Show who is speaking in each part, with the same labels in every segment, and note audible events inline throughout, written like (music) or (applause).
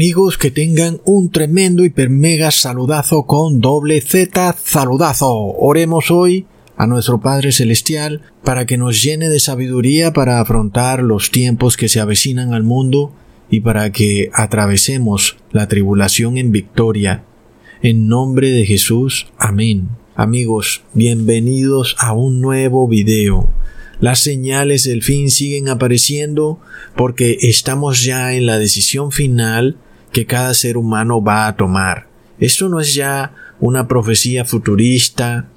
Speaker 1: Amigos, que tengan un tremendo hiper mega saludazo con doble Z saludazo. Oremos hoy a nuestro Padre Celestial para que nos llene de sabiduría para afrontar los tiempos que se avecinan al mundo y para que atravesemos la tribulación en victoria. En nombre de Jesús, amén. Amigos, bienvenidos a un nuevo video. Las señales del fin siguen apareciendo porque estamos ya en la decisión final que cada ser humano va a tomar. Esto no es ya una profecía futurista,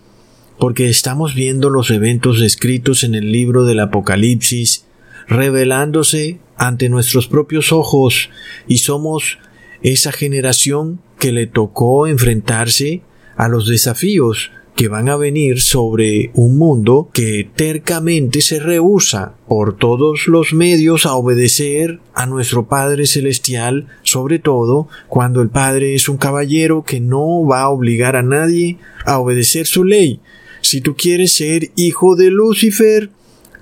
Speaker 1: porque estamos viendo los eventos descritos en el libro del Apocalipsis revelándose ante nuestros propios ojos y somos esa generación que le tocó enfrentarse a los desafíos que van a venir sobre un mundo que tercamente se rehúsa por todos los medios a obedecer a nuestro Padre Celestial, sobre todo cuando el Padre es un caballero que no va a obligar a nadie a obedecer su ley. Si tú quieres ser hijo de Lucifer,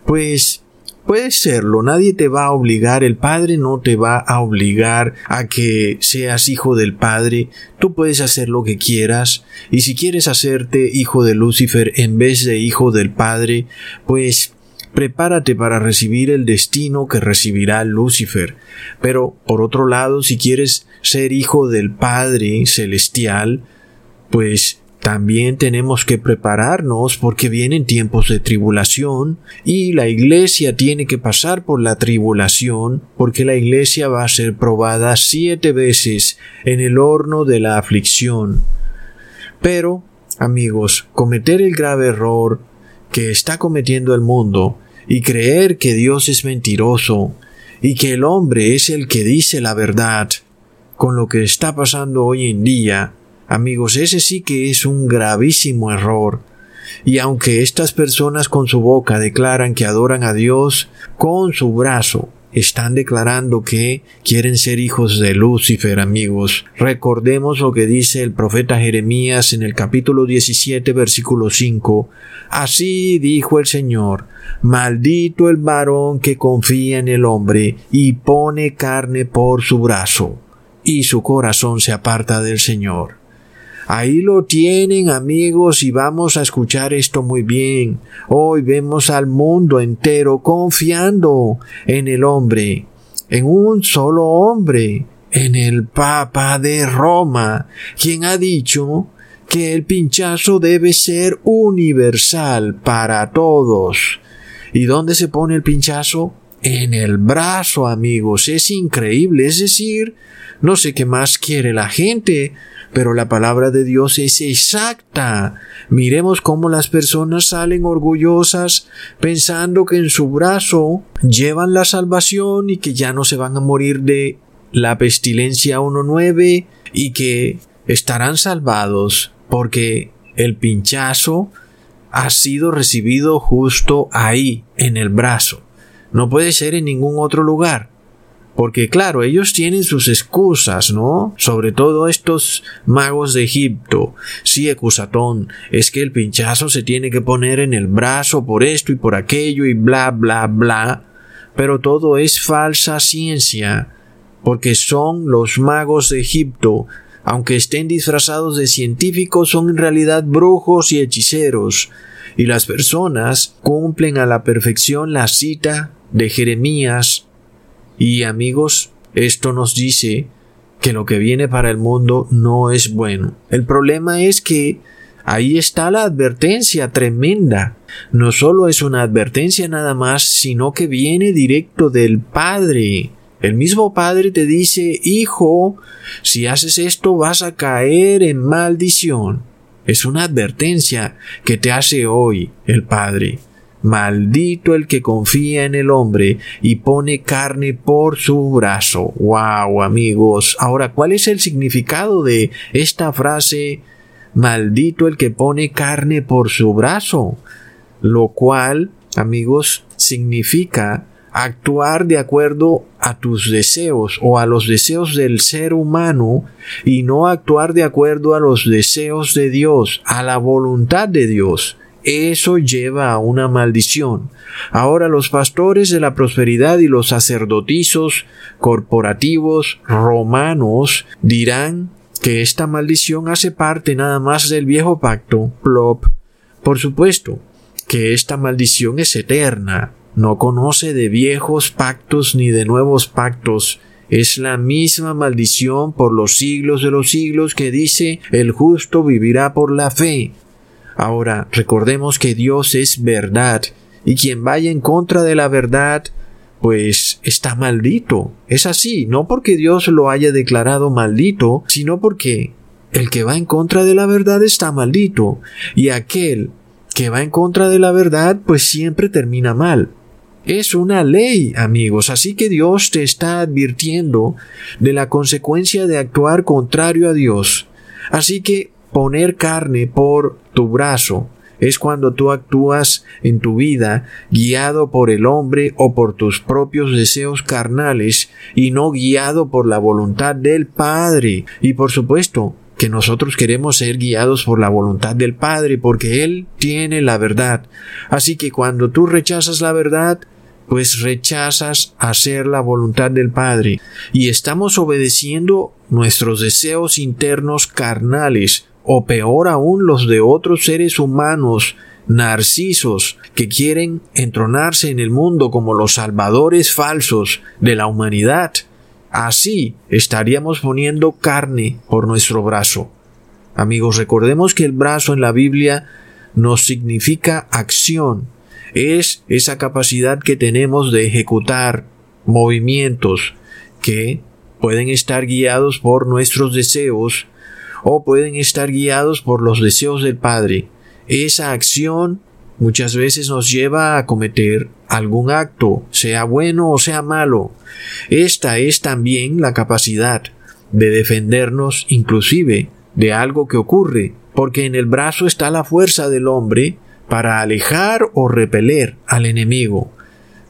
Speaker 1: pues Puedes serlo, nadie te va a obligar, el Padre no te va a obligar a que seas hijo del Padre, tú puedes hacer lo que quieras, y si quieres hacerte hijo de Lucifer en vez de hijo del Padre, pues prepárate para recibir el destino que recibirá Lucifer. Pero, por otro lado, si quieres ser hijo del Padre celestial, pues también tenemos que prepararnos porque vienen tiempos de tribulación y la iglesia tiene que pasar por la tribulación porque la iglesia va a ser probada siete veces en el horno de la aflicción. Pero, amigos, cometer el grave error que está cometiendo el mundo y creer que Dios es mentiroso y que el hombre es el que dice la verdad con lo que está pasando hoy en día, Amigos, ese sí que es un gravísimo error. Y aunque estas personas con su boca declaran que adoran a Dios, con su brazo están declarando que quieren ser hijos de Lucifer, amigos. Recordemos lo que dice el profeta Jeremías en el capítulo 17, versículo 5. Así dijo el Señor, maldito el varón que confía en el hombre y pone carne por su brazo, y su corazón se aparta del Señor. Ahí lo tienen amigos y vamos a escuchar esto muy bien. Hoy vemos al mundo entero confiando en el hombre, en un solo hombre, en el Papa de Roma, quien ha dicho que el pinchazo debe ser universal para todos. ¿Y dónde se pone el pinchazo? En el brazo, amigos. Es increíble. Es decir, no sé qué más quiere la gente pero la palabra de Dios es exacta. Miremos cómo las personas salen orgullosas pensando que en su brazo llevan la salvación y que ya no se van a morir de la pestilencia 1.9 y que estarán salvados porque el pinchazo ha sido recibido justo ahí, en el brazo. No puede ser en ningún otro lugar. Porque claro, ellos tienen sus excusas, ¿no? Sobre todo estos magos de Egipto. Sí, Ecusatón, es que el pinchazo se tiene que poner en el brazo por esto y por aquello y bla, bla, bla. Pero todo es falsa ciencia, porque son los magos de Egipto, aunque estén disfrazados de científicos, son en realidad brujos y hechiceros, y las personas cumplen a la perfección la cita de Jeremías y amigos, esto nos dice que lo que viene para el mundo no es bueno. El problema es que ahí está la advertencia tremenda. No solo es una advertencia nada más, sino que viene directo del Padre. El mismo Padre te dice, Hijo, si haces esto vas a caer en maldición. Es una advertencia que te hace hoy el Padre. Maldito el que confía en el hombre y pone carne por su brazo. Wow, amigos. Ahora, ¿cuál es el significado de esta frase? Maldito el que pone carne por su brazo. Lo cual, amigos, significa actuar de acuerdo a tus deseos o a los deseos del ser humano y no actuar de acuerdo a los deseos de Dios, a la voluntad de Dios. Eso lleva a una maldición. Ahora los pastores de la prosperidad y los sacerdotizos corporativos romanos dirán que esta maldición hace parte nada más del viejo pacto, plop. Por supuesto, que esta maldición es eterna, no conoce de viejos pactos ni de nuevos pactos, es la misma maldición por los siglos de los siglos que dice el justo vivirá por la fe. Ahora, recordemos que Dios es verdad, y quien vaya en contra de la verdad, pues está maldito. Es así, no porque Dios lo haya declarado maldito, sino porque el que va en contra de la verdad está maldito, y aquel que va en contra de la verdad, pues siempre termina mal. Es una ley, amigos, así que Dios te está advirtiendo de la consecuencia de actuar contrario a Dios. Así que poner carne por tu brazo es cuando tú actúas en tu vida guiado por el hombre o por tus propios deseos carnales y no guiado por la voluntad del Padre. Y por supuesto, que nosotros queremos ser guiados por la voluntad del Padre, porque Él tiene la verdad. Así que cuando tú rechazas la verdad, pues rechazas hacer la voluntad del Padre, y estamos obedeciendo nuestros deseos internos carnales, o peor aún los de otros seres humanos, narcisos, que quieren entronarse en el mundo como los salvadores falsos de la humanidad. Así estaríamos poniendo carne por nuestro brazo. Amigos, recordemos que el brazo en la Biblia nos significa acción. Es esa capacidad que tenemos de ejecutar movimientos que pueden estar guiados por nuestros deseos o pueden estar guiados por los deseos del Padre. Esa acción muchas veces nos lleva a cometer algún acto, sea bueno o sea malo. Esta es también la capacidad de defendernos inclusive de algo que ocurre, porque en el brazo está la fuerza del hombre para alejar o repeler al enemigo.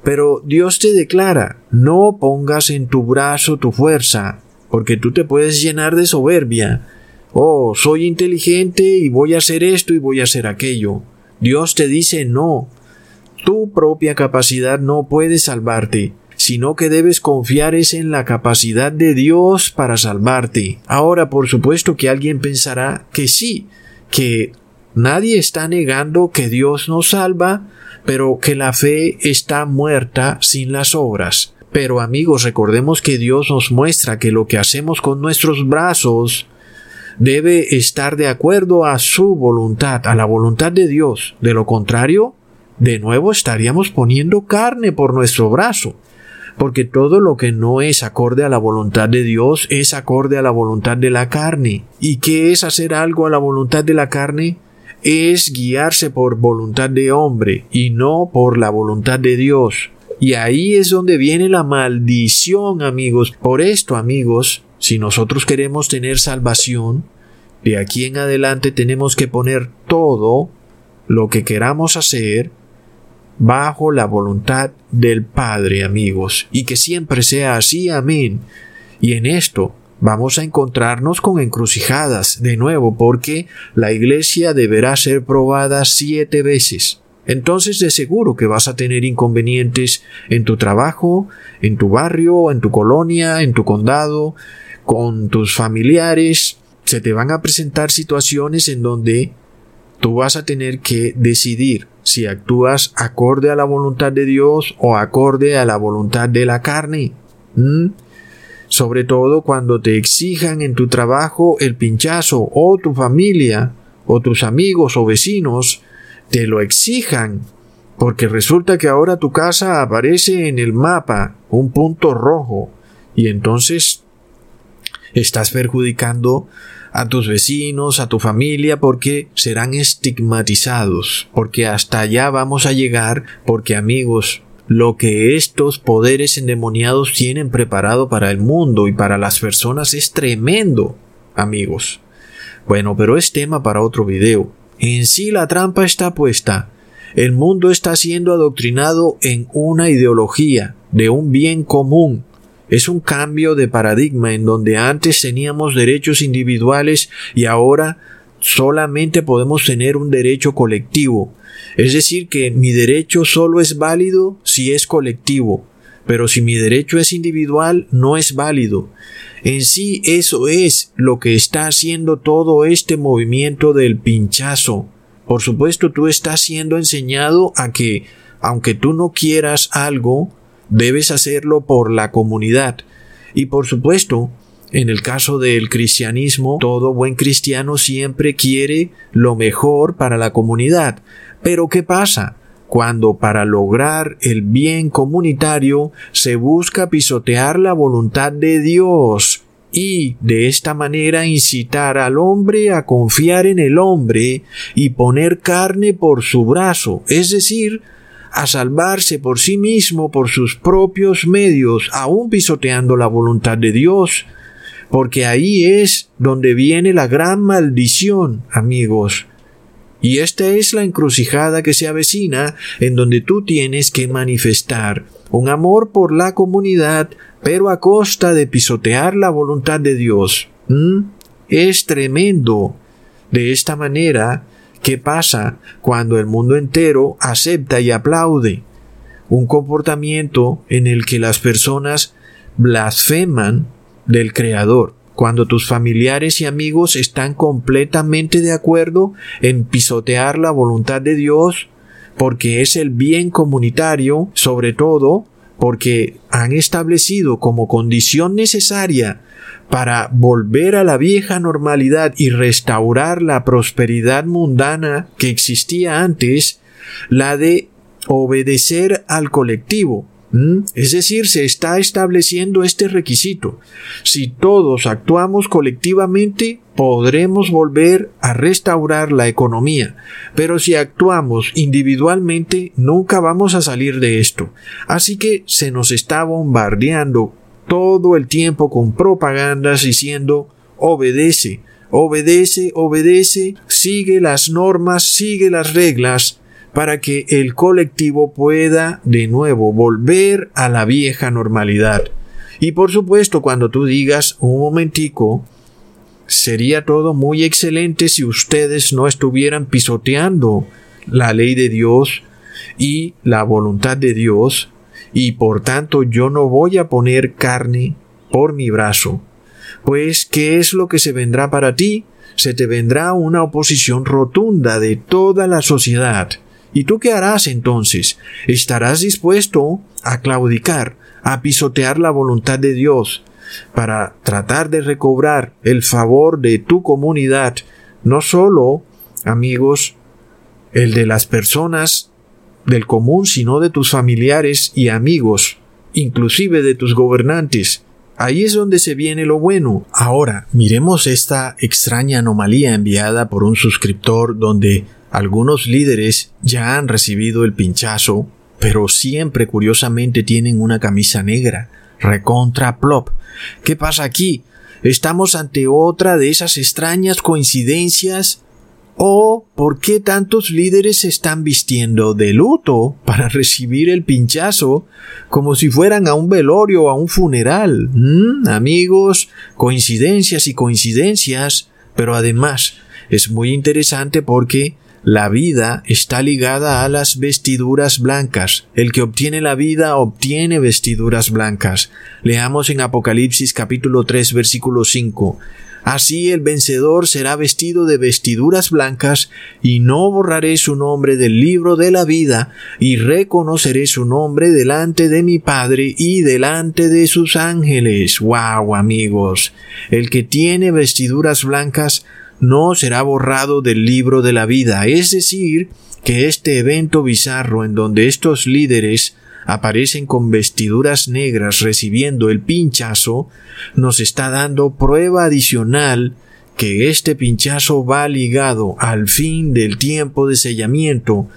Speaker 1: Pero Dios te declara, no pongas en tu brazo tu fuerza, porque tú te puedes llenar de soberbia. Oh, soy inteligente y voy a hacer esto y voy a hacer aquello. Dios te dice no. Tu propia capacidad no puede salvarte, sino que debes confiar en la capacidad de Dios para salvarte. Ahora, por supuesto que alguien pensará que sí, que nadie está negando que Dios nos salva, pero que la fe está muerta sin las obras. Pero amigos, recordemos que Dios nos muestra que lo que hacemos con nuestros brazos debe estar de acuerdo a su voluntad, a la voluntad de Dios. De lo contrario, de nuevo estaríamos poniendo carne por nuestro brazo. Porque todo lo que no es acorde a la voluntad de Dios es acorde a la voluntad de la carne. ¿Y qué es hacer algo a la voluntad de la carne? Es guiarse por voluntad de hombre y no por la voluntad de Dios. Y ahí es donde viene la maldición, amigos. Por esto, amigos, si nosotros queremos tener salvación, de aquí en adelante tenemos que poner todo lo que queramos hacer bajo la voluntad del Padre, amigos, y que siempre sea así, amén. Y en esto vamos a encontrarnos con encrucijadas de nuevo, porque la iglesia deberá ser probada siete veces. Entonces de seguro que vas a tener inconvenientes en tu trabajo, en tu barrio, en tu colonia, en tu condado, con tus familiares, se te van a presentar situaciones en donde tú vas a tener que decidir si actúas acorde a la voluntad de Dios o acorde a la voluntad de la carne. Sobre todo cuando te exijan en tu trabajo el pinchazo o tu familia o tus amigos o vecinos te lo exijan porque resulta que ahora tu casa aparece en el mapa un punto rojo y entonces estás perjudicando a tus vecinos, a tu familia, porque serán estigmatizados, porque hasta allá vamos a llegar, porque amigos, lo que estos poderes endemoniados tienen preparado para el mundo y para las personas es tremendo, amigos. Bueno, pero es tema para otro video. En sí la trampa está puesta. El mundo está siendo adoctrinado en una ideología de un bien común, es un cambio de paradigma en donde antes teníamos derechos individuales y ahora solamente podemos tener un derecho colectivo. Es decir, que mi derecho solo es válido si es colectivo, pero si mi derecho es individual no es válido. En sí eso es lo que está haciendo todo este movimiento del pinchazo. Por supuesto tú estás siendo enseñado a que, aunque tú no quieras algo, debes hacerlo por la comunidad. Y por supuesto, en el caso del cristianismo, todo buen cristiano siempre quiere lo mejor para la comunidad. Pero ¿qué pasa? Cuando para lograr el bien comunitario se busca pisotear la voluntad de Dios y de esta manera incitar al hombre a confiar en el hombre y poner carne por su brazo, es decir, a salvarse por sí mismo por sus propios medios, aún pisoteando la voluntad de Dios, porque ahí es donde viene la gran maldición, amigos. Y esta es la encrucijada que se avecina en donde tú tienes que manifestar un amor por la comunidad, pero a costa de pisotear la voluntad de Dios. ¿Mm? Es tremendo. De esta manera, ¿qué pasa cuando el mundo entero acepta y aplaude? Un comportamiento en el que las personas blasfeman del Creador, cuando tus familiares y amigos están completamente de acuerdo en pisotear la voluntad de Dios, porque es el bien comunitario, sobre todo porque han establecido como condición necesaria para volver a la vieja normalidad y restaurar la prosperidad mundana que existía antes, la de obedecer al colectivo, ¿Mm? Es decir, se está estableciendo este requisito. Si todos actuamos colectivamente, podremos volver a restaurar la economía, pero si actuamos individualmente, nunca vamos a salir de esto. Así que se nos está bombardeando todo el tiempo con propagandas diciendo obedece, obedece, obedece, sigue las normas, sigue las reglas, para que el colectivo pueda de nuevo volver a la vieja normalidad. Y por supuesto, cuando tú digas un momentico, sería todo muy excelente si ustedes no estuvieran pisoteando la ley de Dios y la voluntad de Dios, y por tanto yo no voy a poner carne por mi brazo. Pues, ¿qué es lo que se vendrá para ti? Se te vendrá una oposición rotunda de toda la sociedad ¿Y tú qué harás entonces? ¿Estarás dispuesto a claudicar, a pisotear la voluntad de Dios para tratar de recobrar el favor de tu comunidad, no solo, amigos, el de las personas del común, sino de tus familiares y amigos, inclusive de tus gobernantes? Ahí es donde se viene lo bueno. Ahora, miremos esta extraña anomalía enviada por un suscriptor donde algunos líderes ya han recibido el pinchazo, pero siempre curiosamente tienen una camisa negra, recontra plop. ¿Qué pasa aquí? ¿Estamos ante otra de esas extrañas coincidencias? ¿O por qué tantos líderes se están vistiendo de luto para (laughs) recibir el pinchazo como si fueran a un velorio o a un funeral? ¿Mm? Amigos, coincidencias y coincidencias, pero además es muy interesante porque la vida está ligada a las vestiduras blancas. El que obtiene la vida obtiene vestiduras blancas. Leamos en Apocalipsis capítulo 3 versículo 5. Así el vencedor será vestido de vestiduras blancas, y no borraré su nombre del libro de la vida, y reconoceré su nombre delante de mi Padre y delante de sus ángeles. ¡Wow, amigos! El que tiene vestiduras blancas no será borrado del libro de la vida. Es decir, que este evento bizarro en donde estos líderes aparecen con vestiduras negras recibiendo el pinchazo, nos está dando prueba adicional que este pinchazo va ligado al fin del tiempo de sellamiento,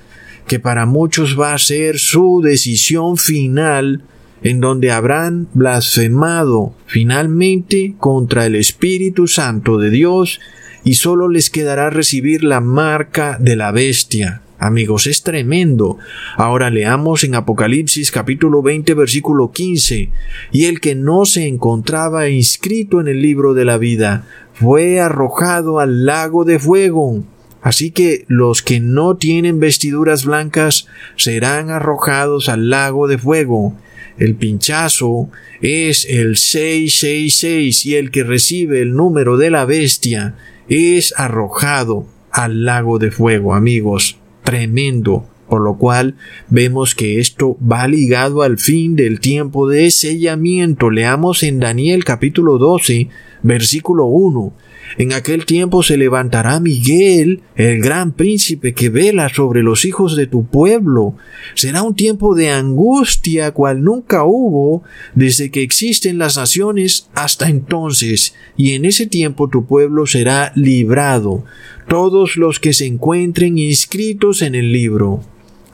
Speaker 1: que para muchos va a ser su decisión final en donde habrán blasfemado finalmente contra el Espíritu Santo de Dios y solo les quedará recibir la marca de la bestia. Amigos, es tremendo. Ahora leamos en Apocalipsis capítulo 20 versículo 15. Y el que no se encontraba inscrito en el libro de la vida fue arrojado al lago de fuego. Así que los que no tienen vestiduras blancas serán arrojados al lago de fuego. El pinchazo es el 666 y el que recibe el número de la bestia es arrojado al lago de fuego, amigos. Tremendo. Por lo cual vemos que esto va ligado al fin del tiempo de sellamiento. Leamos en Daniel capítulo 12, versículo 1. En aquel tiempo se levantará Miguel, el gran príncipe que vela sobre los hijos de tu pueblo. Será un tiempo de angustia cual nunca hubo desde que existen las naciones hasta entonces, y en ese tiempo tu pueblo será librado, todos los que se encuentren inscritos en el libro.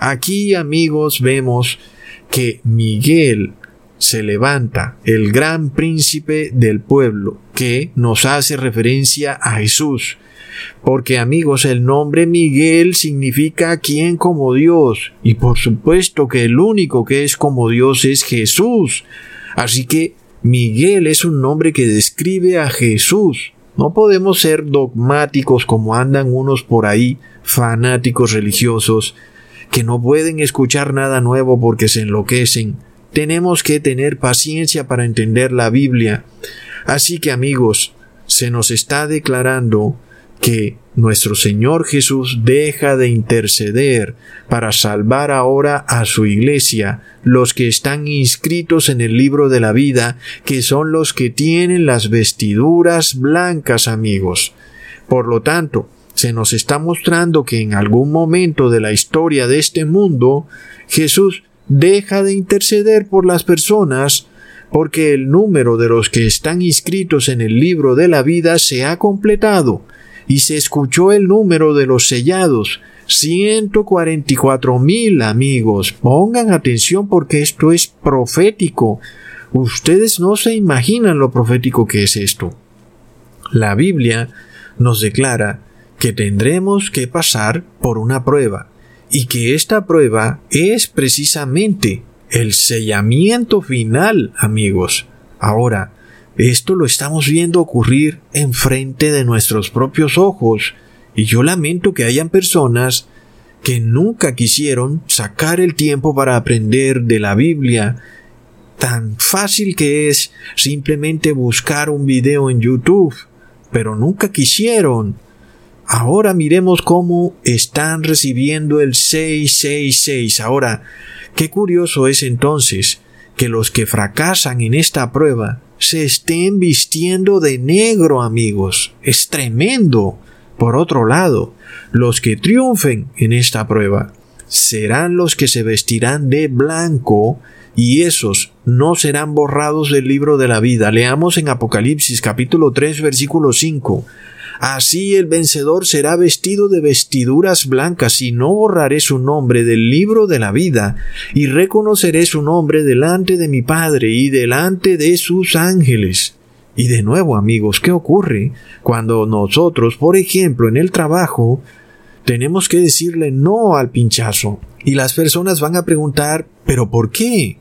Speaker 1: Aquí, amigos, vemos que Miguel se levanta el gran príncipe del pueblo, que nos hace referencia a Jesús. Porque amigos, el nombre Miguel significa quien como Dios, y por supuesto que el único que es como Dios es Jesús. Así que Miguel es un nombre que describe a Jesús. No podemos ser dogmáticos como andan unos por ahí, fanáticos religiosos, que no pueden escuchar nada nuevo porque se enloquecen tenemos que tener paciencia para entender la Biblia. Así que amigos, se nos está declarando que nuestro Señor Jesús deja de interceder para salvar ahora a su iglesia, los que están inscritos en el libro de la vida, que son los que tienen las vestiduras blancas, amigos. Por lo tanto, se nos está mostrando que en algún momento de la historia de este mundo, Jesús deja de interceder por las personas porque el número de los que están inscritos en el libro de la vida se ha completado y se escuchó el número de los sellados, 144 mil amigos. Pongan atención porque esto es profético. Ustedes no se imaginan lo profético que es esto. La Biblia nos declara que tendremos que pasar por una prueba y que esta prueba es precisamente el sellamiento final, amigos. Ahora, esto lo estamos viendo ocurrir enfrente de nuestros propios ojos, y yo lamento que hayan personas que nunca quisieron sacar el tiempo para aprender de la Biblia, tan fácil que es simplemente buscar un video en YouTube, pero nunca quisieron Ahora miremos cómo están recibiendo el 666. Ahora, qué curioso es entonces que los que fracasan en esta prueba se estén vistiendo de negro, amigos. Es tremendo. Por otro lado, los que triunfen en esta prueba serán los que se vestirán de blanco y esos no serán borrados del libro de la vida. Leamos en Apocalipsis capítulo 3 versículo 5. Así el vencedor será vestido de vestiduras blancas y no borraré su nombre del libro de la vida y reconoceré su nombre delante de mi Padre y delante de sus ángeles. Y de nuevo, amigos, ¿qué ocurre cuando nosotros, por ejemplo, en el trabajo, tenemos que decirle no al pinchazo? Y las personas van a preguntar, ¿pero por qué?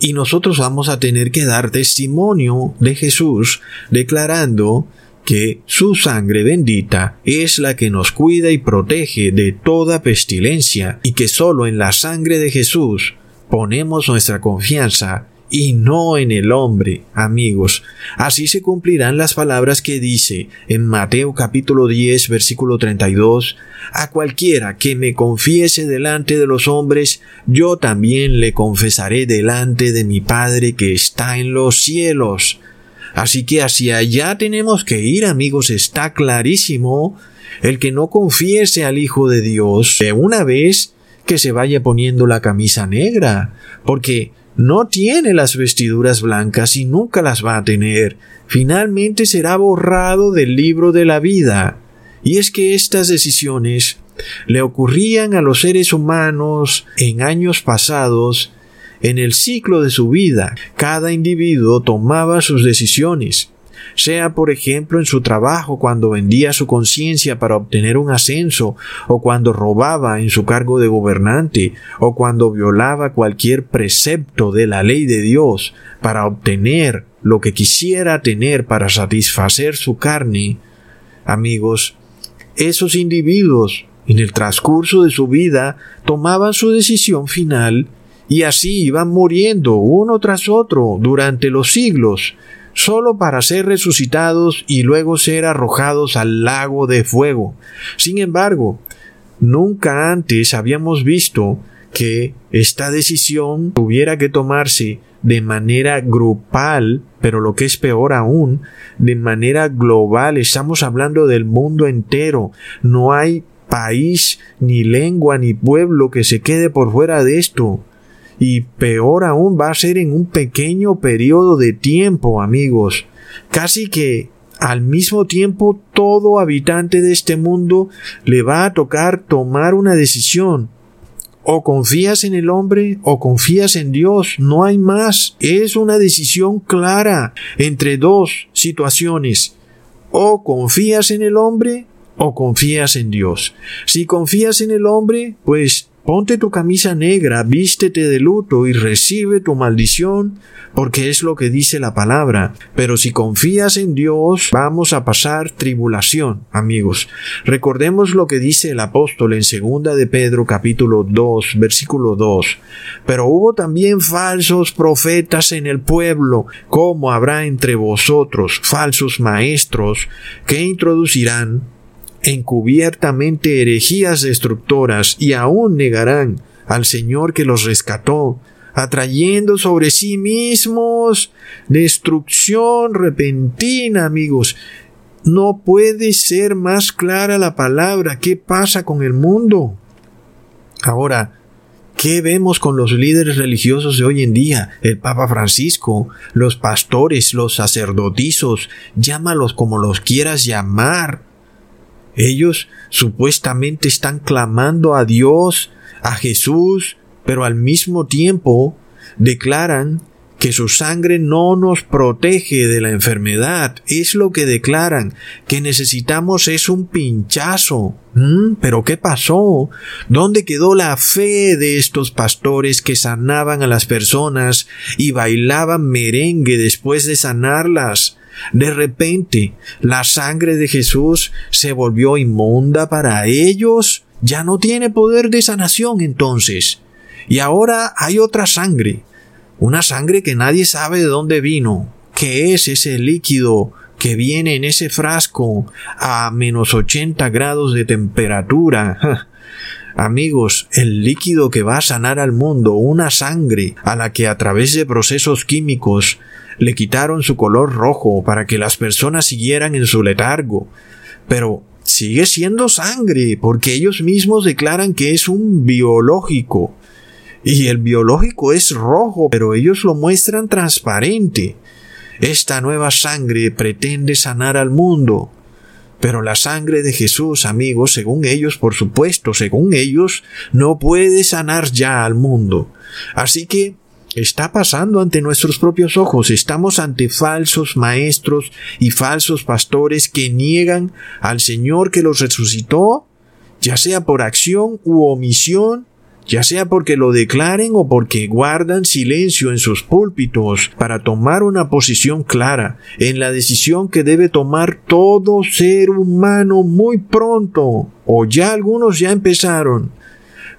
Speaker 1: Y nosotros vamos a tener que dar testimonio de Jesús, declarando que su sangre bendita es la que nos cuida y protege de toda pestilencia y que solo en la sangre de Jesús ponemos nuestra confianza y no en el hombre, amigos. Así se cumplirán las palabras que dice en Mateo capítulo 10 versículo 32, a cualquiera que me confiese delante de los hombres, yo también le confesaré delante de mi Padre que está en los cielos. Así que hacia allá tenemos que ir, amigos, está clarísimo. El que no confiese al Hijo de Dios de una vez que se vaya poniendo la camisa negra, porque no tiene las vestiduras blancas y nunca las va a tener. Finalmente será borrado del libro de la vida. Y es que estas decisiones le ocurrían a los seres humanos en años pasados en el ciclo de su vida, cada individuo tomaba sus decisiones. sea por ejemplo en su trabajo cuando vendía su conciencia para obtener un ascenso, o cuando robaba en su cargo de gobernante, o cuando violaba cualquier precepto de la ley de Dios para obtener lo que quisiera tener para satisfacer su carne, amigos, esos individuos en el transcurso de su vida tomaban su decisión final y así iban muriendo uno tras otro durante los siglos, solo para ser resucitados y luego ser arrojados al lago de fuego. Sin embargo, nunca antes habíamos visto que esta decisión tuviera que tomarse de manera grupal, pero lo que es peor aún, de manera global. Estamos hablando del mundo entero. No hay país, ni lengua, ni pueblo que se quede por fuera de esto y peor aún va a ser en un pequeño periodo de tiempo, amigos. Casi que al mismo tiempo todo habitante de este mundo le va a tocar tomar una decisión. O confías en el hombre o confías en Dios, no hay más. Es una decisión clara entre dos situaciones. O confías en el hombre o confías en Dios. Si confías en el hombre, pues Ponte tu camisa negra, vístete de luto y recibe tu maldición, porque es lo que dice la palabra. Pero si confías en Dios, vamos a pasar tribulación, amigos. Recordemos lo que dice el apóstol en segunda de Pedro capítulo 2, versículo 2. Pero hubo también falsos profetas en el pueblo, como habrá entre vosotros falsos maestros, que introducirán encubiertamente herejías destructoras y aún negarán al Señor que los rescató, atrayendo sobre sí mismos destrucción repentina, amigos. No puede ser más clara la palabra. ¿Qué pasa con el mundo? Ahora, ¿Qué vemos con los líderes religiosos de hoy en día? El Papa Francisco, los pastores, los sacerdotizos, llámalos como los quieras llamar. Ellos supuestamente están clamando a Dios, a Jesús, pero al mismo tiempo declaran que su sangre no nos protege de la enfermedad. Es lo que declaran, que necesitamos es un pinchazo. ¿Mm? ¿Pero qué pasó? ¿Dónde quedó la fe de estos pastores que sanaban a las personas y bailaban merengue después de sanarlas? De repente, la sangre de Jesús se volvió inmunda para ellos. Ya no tiene poder de sanación entonces. Y ahora hay otra sangre. Una sangre que nadie sabe de dónde vino. ¿Qué es ese líquido que viene en ese frasco a menos 80 grados de temperatura? (laughs) Amigos, el líquido que va a sanar al mundo, una sangre a la que a través de procesos químicos le quitaron su color rojo para que las personas siguieran en su letargo. Pero sigue siendo sangre, porque ellos mismos declaran que es un biológico. Y el biológico es rojo, pero ellos lo muestran transparente. Esta nueva sangre pretende sanar al mundo. Pero la sangre de Jesús, amigos, según ellos, por supuesto, según ellos, no puede sanar ya al mundo. Así que está pasando ante nuestros propios ojos. Estamos ante falsos maestros y falsos pastores que niegan al Señor que los resucitó, ya sea por acción u omisión, ya sea porque lo declaren o porque guardan silencio en sus púlpitos para tomar una posición clara en la decisión que debe tomar todo ser humano muy pronto, o ya algunos ya empezaron,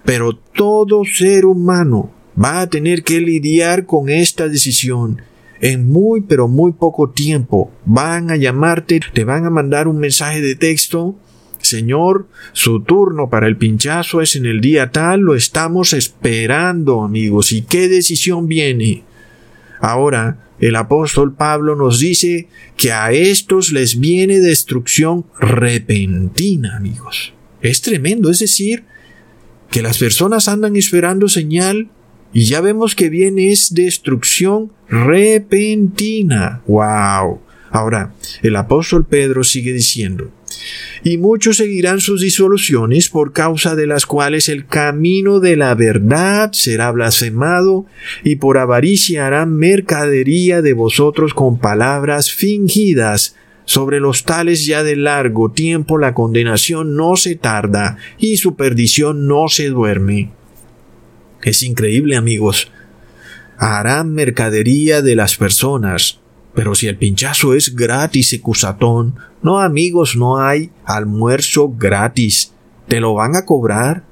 Speaker 1: pero todo ser humano va a tener que lidiar con esta decisión. En muy pero muy poco tiempo van a llamarte, te van a mandar un mensaje de texto. Señor, su turno para el pinchazo es en el día tal, lo estamos esperando, amigos. ¿Y qué decisión viene? Ahora, el apóstol Pablo nos dice que a estos les viene destrucción repentina, amigos. Es tremendo, es decir, que las personas andan esperando señal y ya vemos que viene es destrucción repentina. ¡Wow! Ahora, el apóstol Pedro sigue diciendo, y muchos seguirán sus disoluciones por causa de las cuales el camino de la verdad será blasfemado y por avaricia harán mercadería de vosotros con palabras fingidas. Sobre los tales ya de largo tiempo la condenación no se tarda y su perdición no se duerme. Es increíble amigos. Harán mercadería de las personas, pero si el pinchazo es gratis, ecusatón, no amigos, no hay almuerzo gratis. Te lo van a cobrar.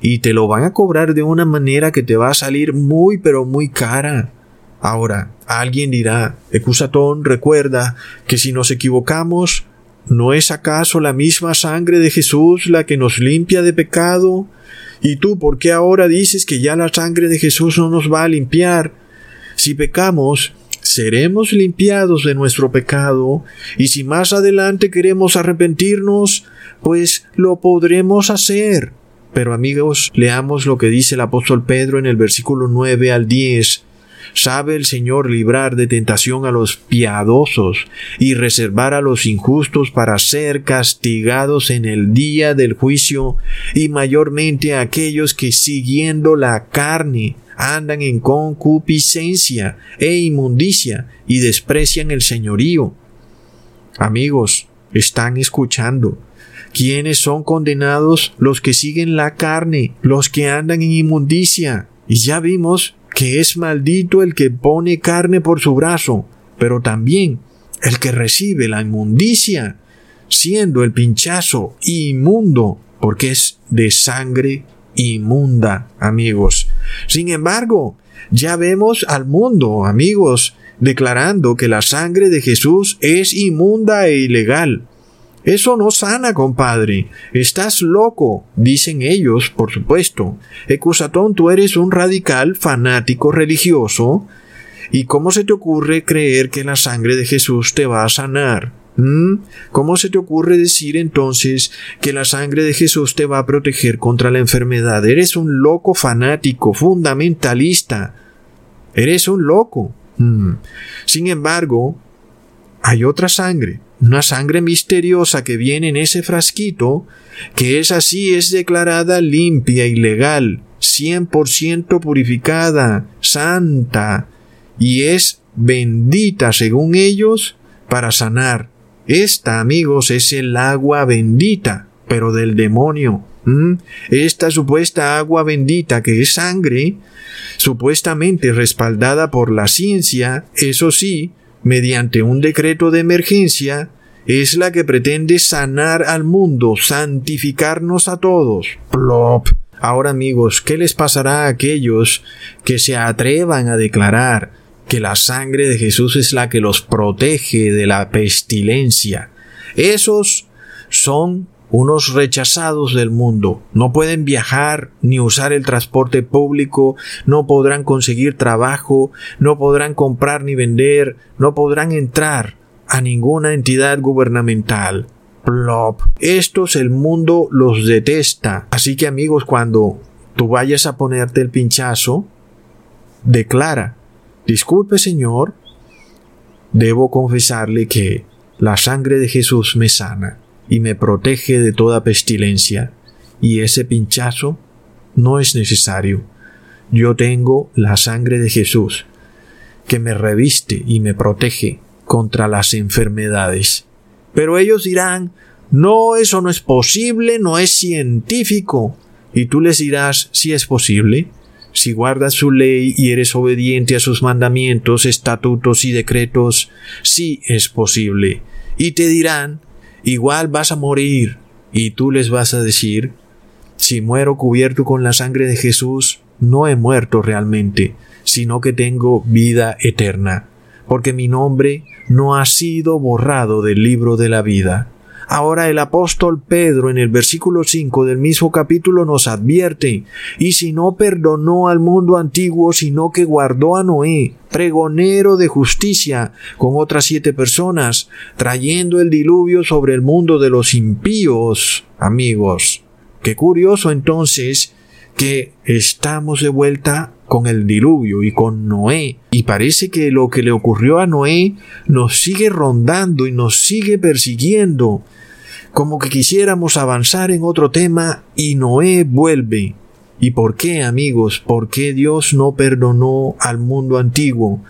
Speaker 1: Y te lo van a cobrar de una manera que te va a salir muy pero muy cara. Ahora, alguien dirá, ecusatón, recuerda que si nos equivocamos, ¿no es acaso la misma sangre de Jesús la que nos limpia de pecado? ¿Y tú por qué ahora dices que ya la sangre de Jesús no nos va a limpiar? Si pecamos, seremos limpiados de nuestro pecado, y si más adelante queremos arrepentirnos, pues lo podremos hacer. Pero amigos, leamos lo que dice el apóstol Pedro en el versículo 9 al 10. Sabe el Señor librar de tentación a los piadosos y reservar a los injustos para ser castigados en el día del juicio y mayormente a aquellos que siguiendo la carne andan en concupiscencia e inmundicia y desprecian el señorío. Amigos, están escuchando. ¿Quiénes son condenados? Los que siguen la carne, los que andan en inmundicia. Y ya vimos que es maldito el que pone carne por su brazo, pero también el que recibe la inmundicia, siendo el pinchazo inmundo, porque es de sangre inmunda, amigos. Sin embargo, ya vemos al mundo, amigos, declarando que la sangre de Jesús es inmunda e ilegal. Eso no sana, compadre. Estás loco, dicen ellos, por supuesto. Ecusatón, tú eres un radical fanático religioso. ¿Y cómo se te ocurre creer que la sangre de Jesús te va a sanar? ¿Mm? ¿Cómo se te ocurre decir entonces que la sangre de Jesús te va a proteger contra la enfermedad? Eres un loco fanático, fundamentalista. Eres un loco. ¿Mm? Sin embargo, hay otra sangre, una sangre misteriosa que viene en ese frasquito, que es así, es declarada limpia y legal, 100% purificada, santa, y es bendita según ellos para sanar esta, amigos, es el agua bendita, pero del demonio. Esta supuesta agua bendita que es sangre, supuestamente respaldada por la ciencia, eso sí, mediante un decreto de emergencia, es la que pretende sanar al mundo, santificarnos a todos. Plop. Ahora amigos, ¿qué les pasará a aquellos que se atrevan a declarar que la sangre de Jesús es la que los protege de la pestilencia. Esos son unos rechazados del mundo. No pueden viajar ni usar el transporte público, no podrán conseguir trabajo, no podrán comprar ni vender, no podrán entrar a ninguna entidad gubernamental. Plop. Estos el mundo los detesta. Así que amigos, cuando tú vayas a ponerte el pinchazo, declara Disculpe, Señor, debo confesarle que la sangre de Jesús me sana y me protege de toda pestilencia, y ese pinchazo no es necesario. Yo tengo la sangre de Jesús, que me reviste y me protege contra las enfermedades. Pero ellos dirán, no, eso no es posible, no es científico. Y tú les dirás, si es posible si guardas su ley y eres obediente a sus mandamientos, estatutos y decretos, sí es posible. Y te dirán, igual vas a morir. Y tú les vas a decir, si muero cubierto con la sangre de Jesús, no he muerto realmente, sino que tengo vida eterna, porque mi nombre no ha sido borrado del libro de la vida. Ahora el apóstol Pedro en el versículo 5 del mismo capítulo nos advierte, y si no perdonó al mundo antiguo, sino que guardó a Noé, pregonero de justicia, con otras siete personas, trayendo el diluvio sobre el mundo de los impíos, amigos. Qué curioso entonces que estamos de vuelta con el diluvio y con Noé. Y parece que lo que le ocurrió a Noé nos sigue rondando y nos sigue persiguiendo. como que quisiéramos avanzar en otro tema y Noé vuelve. ¿Y por qué, amigos? ¿Por qué Dios no perdonó al mundo antiguo?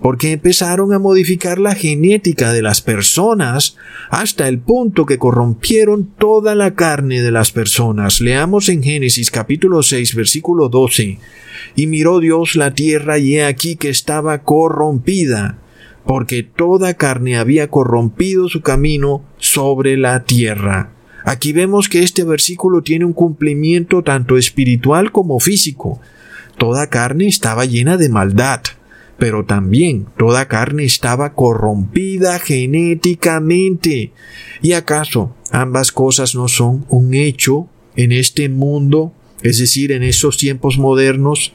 Speaker 1: Porque empezaron a modificar la genética de las personas hasta el punto que corrompieron toda la carne de las personas. Leamos en Génesis capítulo 6 versículo 12. Y miró Dios la tierra y he aquí que estaba corrompida porque toda carne había corrompido su camino sobre la tierra. Aquí vemos que este versículo tiene un cumplimiento tanto espiritual como físico. Toda carne estaba llena de maldad, pero también toda carne estaba corrompida genéticamente. ¿Y acaso ambas cosas no son un hecho en este mundo, es decir, en esos tiempos modernos?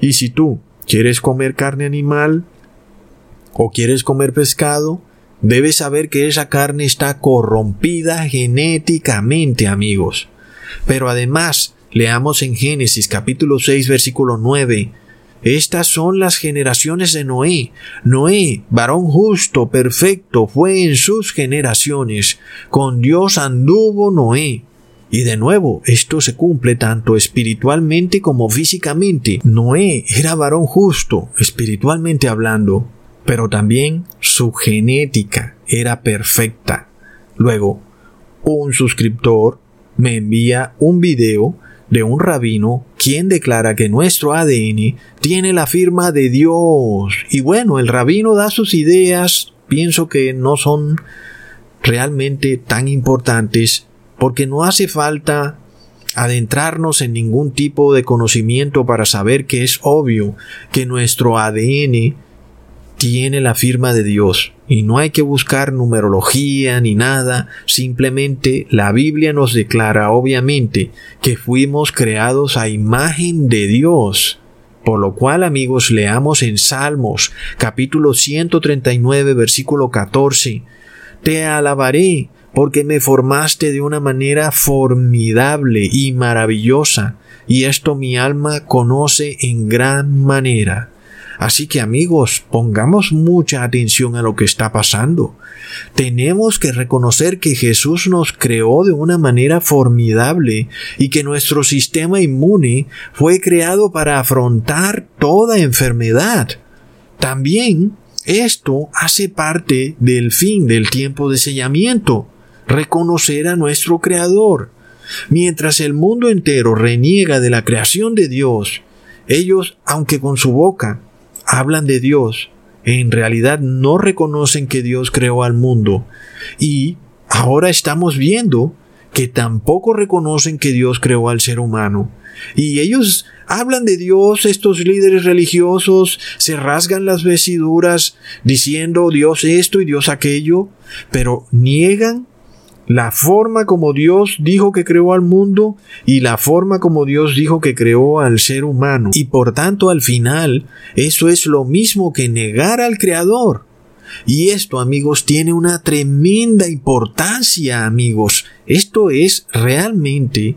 Speaker 1: Y si tú quieres comer carne animal, o quieres comer pescado, debes saber que esa carne está corrompida genéticamente, amigos. Pero además, leamos en Génesis capítulo 6 versículo 9, estas son las generaciones de Noé. Noé, varón justo, perfecto, fue en sus generaciones. Con Dios anduvo Noé. Y de nuevo, esto se cumple tanto espiritualmente como físicamente. Noé era varón justo, espiritualmente hablando pero también su genética era perfecta. Luego, un suscriptor me envía un video de un rabino quien declara que nuestro ADN tiene la firma de Dios. Y bueno, el rabino da sus ideas, pienso que no son realmente tan importantes porque no hace falta adentrarnos en ningún tipo de conocimiento para saber que es obvio que nuestro ADN tiene la firma de Dios y no hay que buscar numerología ni nada, simplemente la Biblia nos declara obviamente que fuimos creados a imagen de Dios. Por lo cual, amigos, leamos en Salmos capítulo 139 versículo 14. Te alabaré porque me formaste de una manera formidable y maravillosa, y esto mi alma conoce en gran manera. Así que amigos, pongamos mucha atención a lo que está pasando. Tenemos que reconocer que Jesús nos creó de una manera formidable y que nuestro sistema inmune fue creado para afrontar toda enfermedad. También esto hace parte del fin del tiempo de sellamiento, reconocer a nuestro Creador. Mientras el mundo entero reniega de la creación de Dios, ellos, aunque con su boca, hablan de Dios, en realidad no reconocen que Dios creó al mundo. Y ahora estamos viendo que tampoco reconocen que Dios creó al ser humano. Y ellos hablan de Dios, estos líderes religiosos, se rasgan las vestiduras diciendo Dios esto y Dios aquello, pero niegan la forma como Dios dijo que creó al mundo y la forma como Dios dijo que creó al ser humano. Y por tanto al final eso es lo mismo que negar al Creador. Y esto, amigos, tiene una tremenda importancia, amigos. Esto es realmente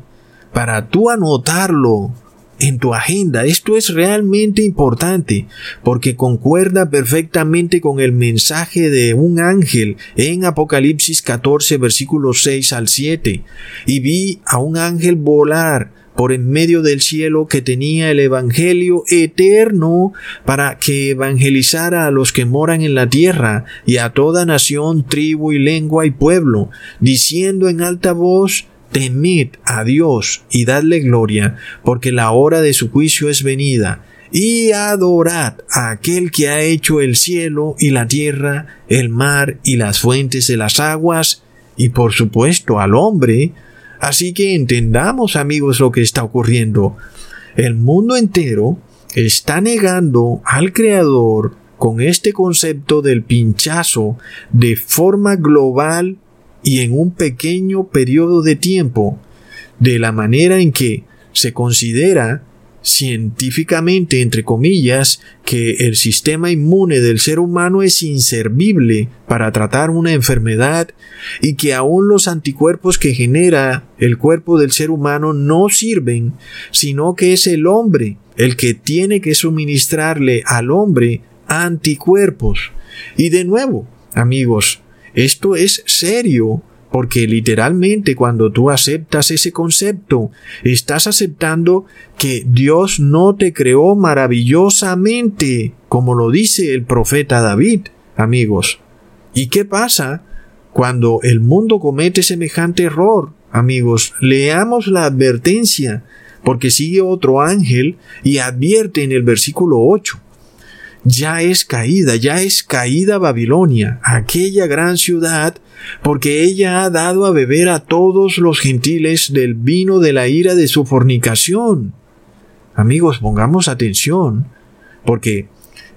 Speaker 1: para tú anotarlo en tu agenda. Esto es realmente importante porque concuerda perfectamente con el mensaje de un ángel en Apocalipsis 14 versículos 6 al 7. Y vi a un ángel volar por en medio del cielo que tenía el Evangelio eterno para que evangelizara a los que moran en la tierra y a toda nación, tribu y lengua y pueblo, diciendo en alta voz, temed a Dios y dadle gloria, porque la hora de su juicio es venida, y adorad a aquel que ha hecho el cielo y la tierra, el mar y las fuentes de las aguas, y por supuesto al hombre. Así que entendamos amigos lo que está ocurriendo. El mundo entero está negando al Creador con este concepto del pinchazo de forma global y en un pequeño periodo de tiempo, de la manera en que se considera científicamente, entre comillas, que el sistema inmune del ser humano es inservible para tratar una enfermedad y que aún los anticuerpos que genera el cuerpo del ser humano no sirven, sino que es el hombre el que tiene que suministrarle al hombre anticuerpos. Y de nuevo, amigos, esto es serio porque literalmente cuando tú aceptas ese concepto, estás aceptando que Dios no te creó maravillosamente, como lo dice el profeta David, amigos. ¿Y qué pasa cuando el mundo comete semejante error? Amigos, leamos la advertencia, porque sigue otro ángel y advierte en el versículo 8 ya es caída, ya es caída Babilonia, aquella gran ciudad, porque ella ha dado a beber a todos los gentiles del vino de la ira de su fornicación. Amigos, pongamos atención, porque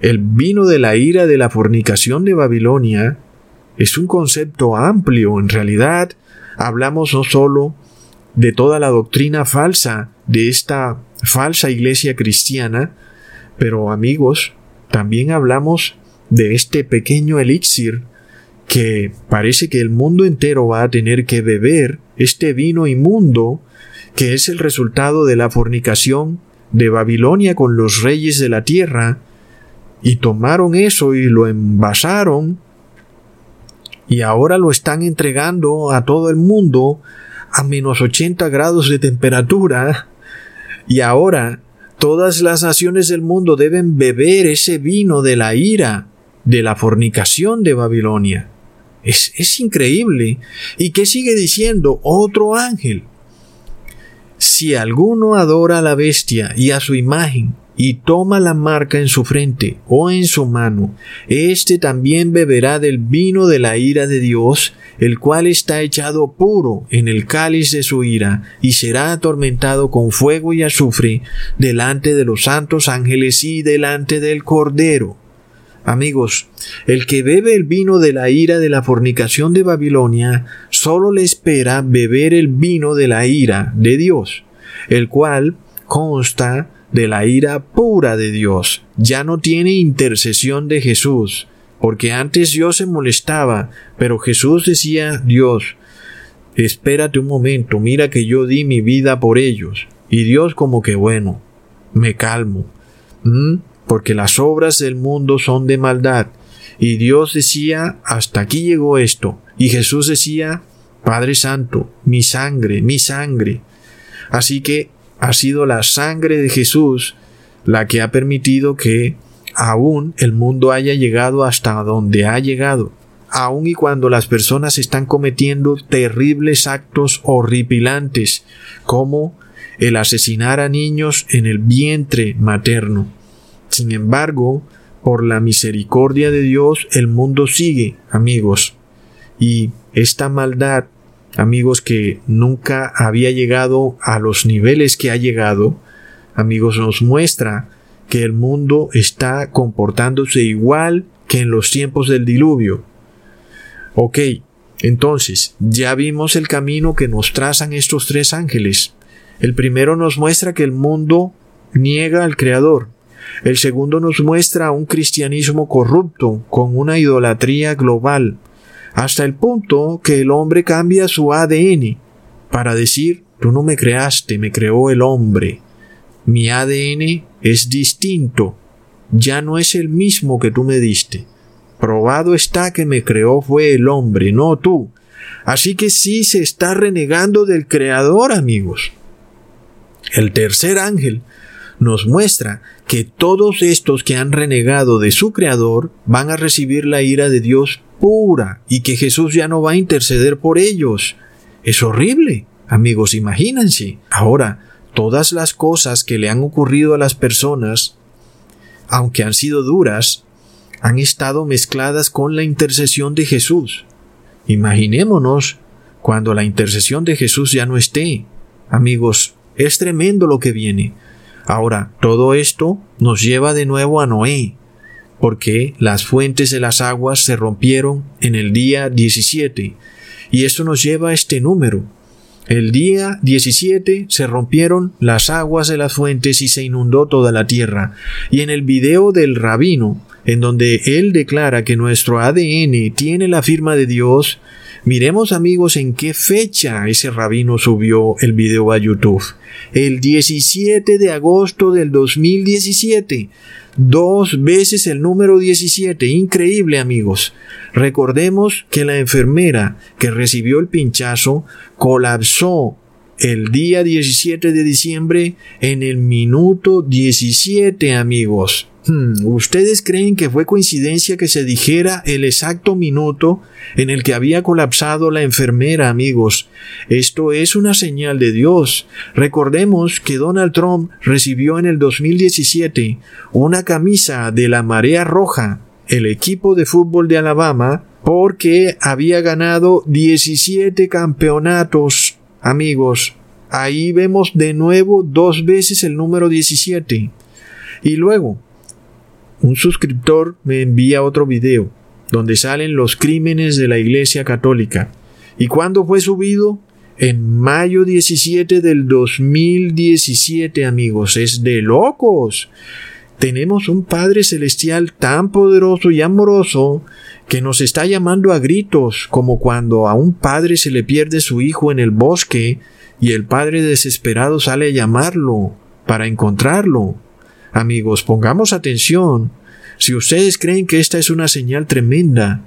Speaker 1: el vino de la ira de la fornicación de Babilonia es un concepto amplio. En realidad, hablamos no solo de toda la doctrina falsa de esta falsa iglesia cristiana, pero amigos, también hablamos de este pequeño elixir que parece que el mundo entero va a tener que beber este vino inmundo que es el resultado de la fornicación de Babilonia con los reyes de la tierra, y tomaron eso y lo envasaron, y ahora lo están entregando a todo el mundo a menos 80 grados de temperatura, y ahora Todas las naciones del mundo deben beber ese vino de la ira, de la fornicación de Babilonia. Es, es increíble. ¿Y qué sigue diciendo otro ángel? Si alguno adora a la bestia y a su imagen, y toma la marca en su frente o en su mano, éste también beberá del vino de la ira de Dios, el cual está echado puro en el cáliz de su ira, y será atormentado con fuego y azufre delante de los santos ángeles y delante del Cordero. Amigos, el que bebe el vino de la ira de la fornicación de Babilonia, solo le espera beber el vino de la ira de Dios, el cual consta de la ira pura de Dios. Ya no tiene intercesión de Jesús, porque antes Dios se molestaba, pero Jesús decía, Dios, espérate un momento, mira que yo di mi vida por ellos. Y Dios como que bueno, me calmo, porque las obras del mundo son de maldad. Y Dios decía, hasta aquí llegó esto. Y Jesús decía, Padre Santo, mi sangre, mi sangre. Así que ha sido la sangre de Jesús la que ha permitido que aún el mundo haya llegado hasta donde ha llegado, aun y cuando las personas están cometiendo terribles actos horripilantes, como el asesinar a niños en el vientre materno. Sin embargo, por la misericordia de Dios, el mundo sigue, amigos, y esta maldad amigos que nunca había llegado a los niveles que ha llegado, amigos nos muestra que el mundo está comportándose igual que en los tiempos del diluvio. Ok, entonces ya vimos el camino que nos trazan estos tres ángeles. El primero nos muestra que el mundo niega al Creador. El segundo nos muestra un cristianismo corrupto, con una idolatría global hasta el punto que el hombre cambia su ADN para decir, tú no me creaste, me creó el hombre. Mi ADN es distinto, ya no es el mismo que tú me diste. Probado está que me creó fue el hombre, no tú. Así que sí se está renegando del Creador, amigos. El tercer ángel nos muestra que todos estos que han renegado de su Creador van a recibir la ira de Dios pura y que Jesús ya no va a interceder por ellos. Es horrible, amigos, imagínense. Ahora, todas las cosas que le han ocurrido a las personas, aunque han sido duras, han estado mezcladas con la intercesión de Jesús. Imaginémonos cuando la intercesión de Jesús ya no esté. Amigos, es tremendo lo que viene. Ahora, todo esto nos lleva de nuevo a Noé, porque las fuentes de las aguas se rompieron en el día 17, y esto nos lleva a este número. El día 17 se rompieron las aguas de las fuentes y se inundó toda la tierra. Y en el video del rabino en donde él declara que nuestro ADN tiene la firma de Dios, miremos amigos en qué fecha ese rabino subió el video a YouTube. El 17 de agosto del 2017. Dos veces el número 17. Increíble amigos. Recordemos que la enfermera que recibió el pinchazo colapsó el día 17 de diciembre en el minuto 17 amigos. Hmm, ¿Ustedes creen que fue coincidencia que se dijera el exacto minuto en el que había colapsado la enfermera, amigos? Esto es una señal de Dios. Recordemos que Donald Trump recibió en el 2017 una camisa de la Marea Roja, el equipo de fútbol de Alabama, porque había ganado 17 campeonatos, amigos. Ahí vemos de nuevo dos veces el número 17. Y luego, un suscriptor me envía otro video donde salen los crímenes de la Iglesia Católica. ¿Y cuándo fue subido? En mayo 17 del 2017, amigos. Es de locos. Tenemos un Padre Celestial tan poderoso y amoroso que nos está llamando a gritos, como cuando a un padre se le pierde su hijo en el bosque y el padre desesperado sale a llamarlo para encontrarlo. Amigos, pongamos atención. Si ustedes creen que esta es una señal tremenda,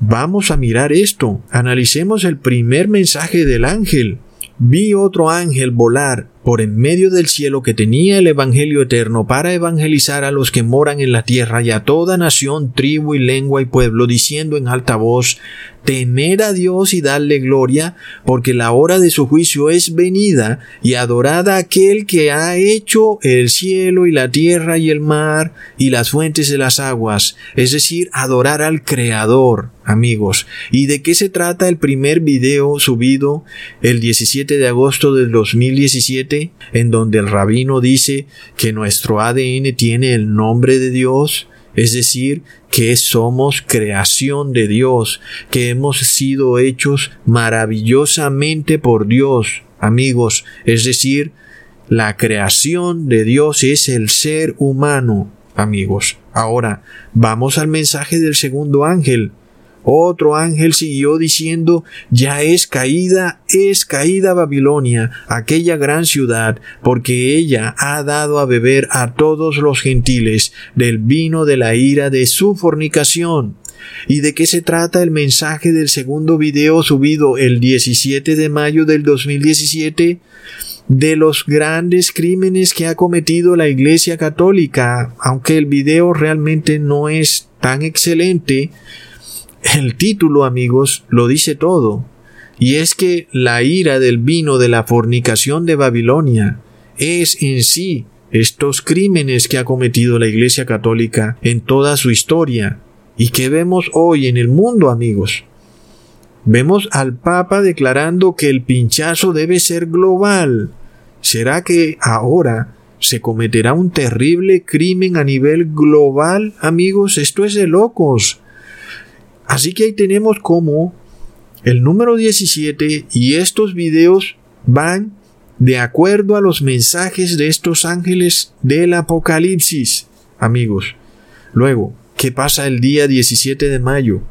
Speaker 1: vamos a mirar esto. Analicemos el primer mensaje del ángel. Vi otro ángel volar por en medio del cielo que tenía el Evangelio eterno para evangelizar a los que moran en la tierra y a toda nación, tribu y lengua y pueblo, diciendo en alta voz, temer a Dios y darle gloria, porque la hora de su juicio es venida, y adorad a aquel que ha hecho el cielo y la tierra y el mar y las fuentes de las aguas, es decir, adorar al Creador, amigos. ¿Y de qué se trata el primer video subido el 17 de agosto del 2017, en donde el rabino dice que nuestro ADN tiene el nombre de Dios? es decir, que somos creación de Dios, que hemos sido hechos maravillosamente por Dios, amigos, es decir, la creación de Dios es el ser humano, amigos. Ahora, vamos al mensaje del segundo ángel, otro ángel siguió diciendo, ya es caída, es caída Babilonia, aquella gran ciudad, porque ella ha dado a beber a todos los gentiles del vino de la ira de su fornicación. ¿Y de qué se trata el mensaje del segundo video subido el 17 de mayo del 2017? de los grandes crímenes que ha cometido la Iglesia Católica, aunque el video realmente no es tan excelente, el título, amigos, lo dice todo. Y es que la ira del vino de la fornicación de Babilonia es en sí estos crímenes que ha cometido la Iglesia Católica en toda su historia y que vemos hoy en el mundo, amigos. Vemos al Papa declarando que el pinchazo debe ser global. ¿Será que ahora se cometerá un terrible crimen a nivel global, amigos? Esto es de locos. Así que ahí tenemos como el número 17 y estos videos van de acuerdo a los mensajes de estos ángeles del Apocalipsis, amigos. Luego, ¿qué pasa el día 17 de mayo?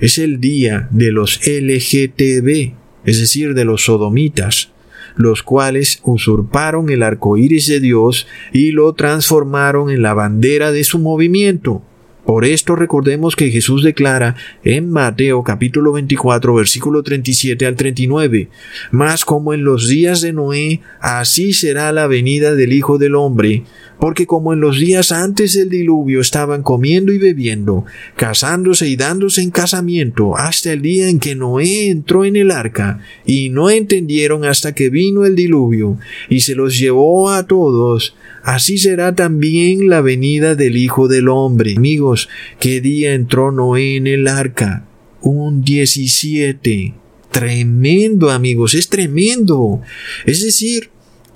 Speaker 1: Es el día de los LGTB, es decir, de los sodomitas, los cuales usurparon el arco iris de Dios y lo transformaron en la bandera de su movimiento. Por esto recordemos que Jesús declara en Mateo capítulo 24 versículo 37 al 39, Mas como en los días de Noé, así será la venida del Hijo del Hombre, porque como en los días antes del diluvio estaban comiendo y bebiendo, casándose y dándose en casamiento, hasta el día en que Noé entró en el arca, y no entendieron hasta que vino el diluvio, y se los llevó a todos, así será también la venida del Hijo del Hombre. Amigos, ¿qué día entró Noé en el arca? Un 17. Tremendo, amigos, es tremendo. Es decir,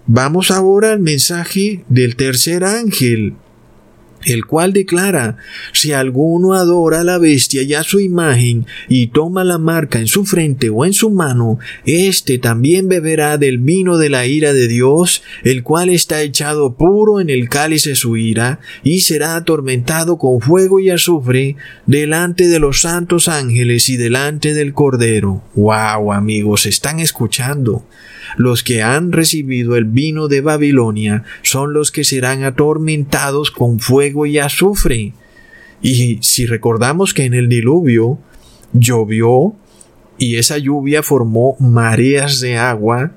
Speaker 1: vamos ahora al mensaje del tercer ángel. el cual declara, si alguno adora a la bestia y a su imagen, y toma la marca en su frente o en su mano, éste también beberá del vino de la ira de Dios, el cual está echado puro en el cáliz de su ira, y será atormentado con fuego y azufre delante de los santos ángeles y delante del Cordero. Wow, amigos, están escuchando. Los que han recibido el vino de Babilonia son los que serán atormentados con fuego y azufre. Y si recordamos que en el diluvio llovió y esa lluvia formó mareas de agua,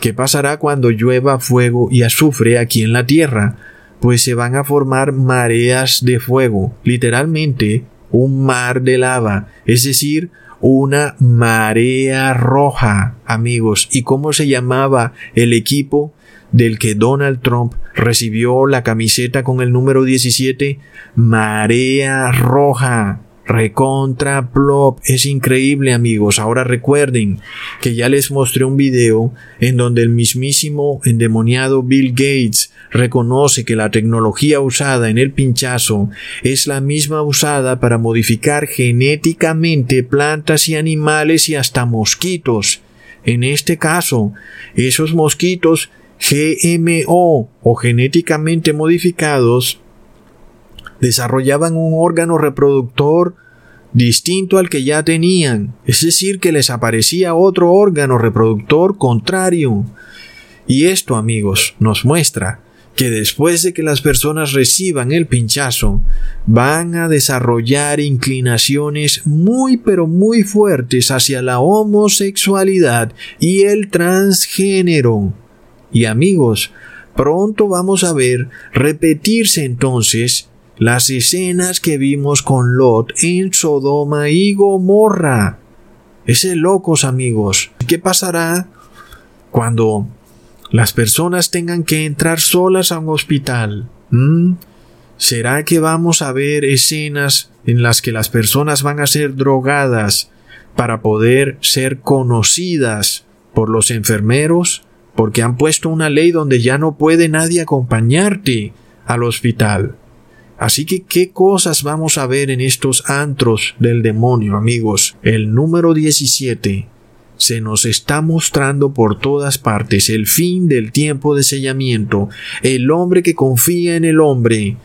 Speaker 1: ¿qué pasará cuando llueva fuego y azufre aquí en la tierra? Pues se van a formar mareas de fuego, literalmente un mar de lava, es decir, una marea roja, amigos. ¿Y cómo se llamaba el equipo del que Donald Trump recibió la camiseta con el número 17? Marea roja. Recontra plop. Es increíble amigos. Ahora recuerden que ya les mostré un video en donde el mismísimo endemoniado Bill Gates reconoce que la tecnología usada en el pinchazo es la misma usada para modificar genéticamente plantas y animales y hasta mosquitos. En este caso, esos mosquitos GMO o genéticamente modificados desarrollaban un órgano reproductor distinto al que ya tenían, es decir, que les aparecía otro órgano reproductor contrario. Y esto, amigos, nos muestra que después de que las personas reciban el pinchazo, van a desarrollar inclinaciones muy pero muy fuertes hacia la homosexualidad y el transgénero. Y amigos, pronto vamos a ver repetirse entonces las escenas que vimos con Lot en Sodoma y Gomorra. Ese locos amigos. ¿Qué pasará cuando las personas tengan que entrar solas a un hospital? ¿Mm? ¿Será que vamos a ver escenas en las que las personas van a ser drogadas para poder ser conocidas por los enfermeros? Porque han puesto una ley donde ya no puede nadie acompañarte al hospital. Así que, ¿qué cosas vamos a ver en estos antros del demonio, amigos? El número 17 se nos está mostrando por todas partes el fin del tiempo de sellamiento, el hombre que confía en el hombre,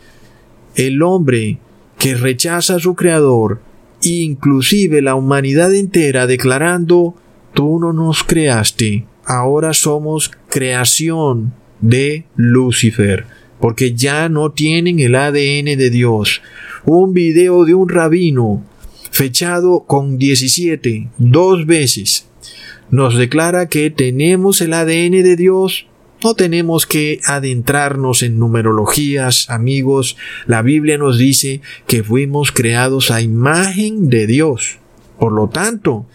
Speaker 1: el hombre que rechaza a su creador, inclusive la humanidad entera declarando, tú no nos creaste, ahora somos creación de Lucifer porque ya no tienen el ADN de Dios. Un video de un rabino, fechado con 17, dos veces, nos declara que tenemos el ADN de Dios. No tenemos que adentrarnos en numerologías, amigos. La Biblia nos dice que fuimos creados a imagen de Dios. Por lo tanto,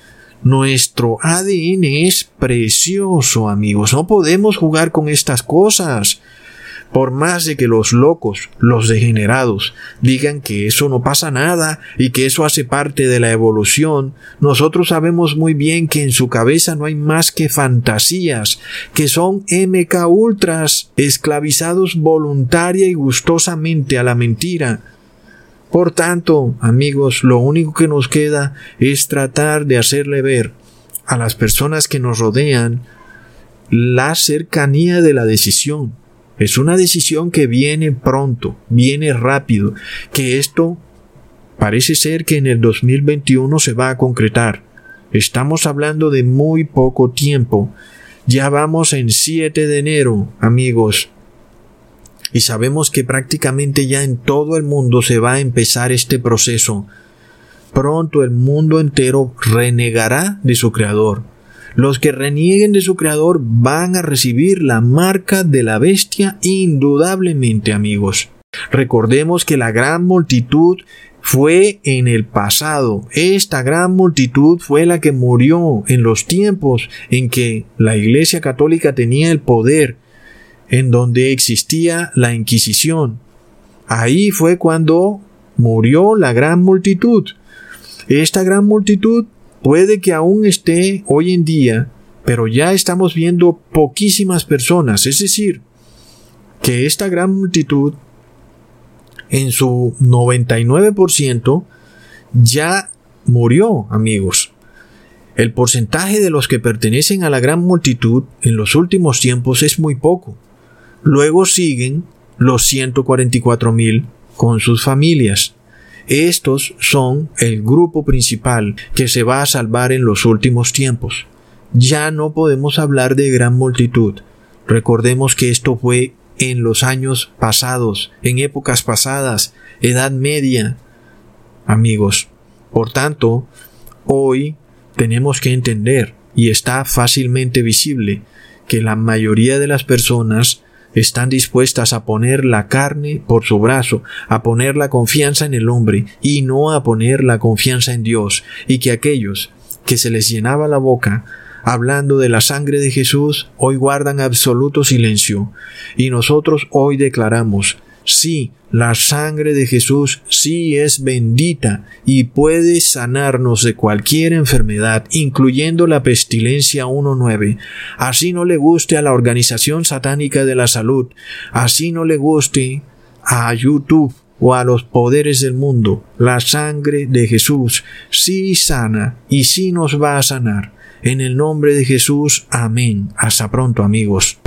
Speaker 1: nuestro ADN es precioso, amigos. No podemos jugar con estas cosas. Por más de que los locos, los degenerados, digan que eso no pasa nada y que eso hace parte de la evolución, nosotros sabemos muy bien que en su cabeza no hay más que fantasías, que son MK ultras, esclavizados voluntaria y gustosamente a la mentira. Por tanto, amigos, lo único que nos queda es tratar de hacerle ver a las personas que nos rodean la cercanía de la decisión, es una decisión que viene pronto, viene rápido, que esto parece ser que en el 2021 se va a concretar. Estamos hablando de muy poco tiempo. Ya vamos en 7 de enero, amigos. Y sabemos que prácticamente ya en todo el mundo se va a empezar este proceso. Pronto el mundo entero renegará de su creador los que renieguen de su creador van a recibir la marca de la bestia indudablemente amigos. Recordemos que la gran multitud fue en el pasado. Esta gran multitud fue la que murió en los tiempos en que la Iglesia Católica tenía el poder, en donde existía la Inquisición. Ahí fue cuando murió la gran multitud. Esta gran multitud puede que aún esté hoy en día, pero ya estamos viendo poquísimas personas, es decir, que esta gran multitud en su 99% ya murió, amigos. El porcentaje de los que pertenecen a la gran multitud en los últimos tiempos es muy poco. Luego siguen los 144 mil con sus familias. Estos son el grupo principal que se va a salvar en los últimos tiempos. Ya no podemos hablar de gran multitud. Recordemos que esto fue en los años pasados, en épocas pasadas, Edad Media. Amigos, por tanto, hoy tenemos que entender, y está fácilmente visible, que la mayoría de las personas están dispuestas a poner la carne por su brazo, a poner la confianza en el hombre y no a poner la confianza en Dios, y que aquellos que se les llenaba la boca hablando de la sangre de Jesús, hoy guardan absoluto silencio, y nosotros hoy declaramos, sí, la sangre de Jesús sí es bendita y puede sanarnos de cualquier enfermedad, incluyendo la pestilencia 1.9. Así no le guste a la Organización Satánica de la Salud, así no le guste a YouTube o a los poderes del mundo, la sangre de Jesús sí sana y sí nos va a sanar. En el nombre de Jesús, amén. Hasta pronto amigos.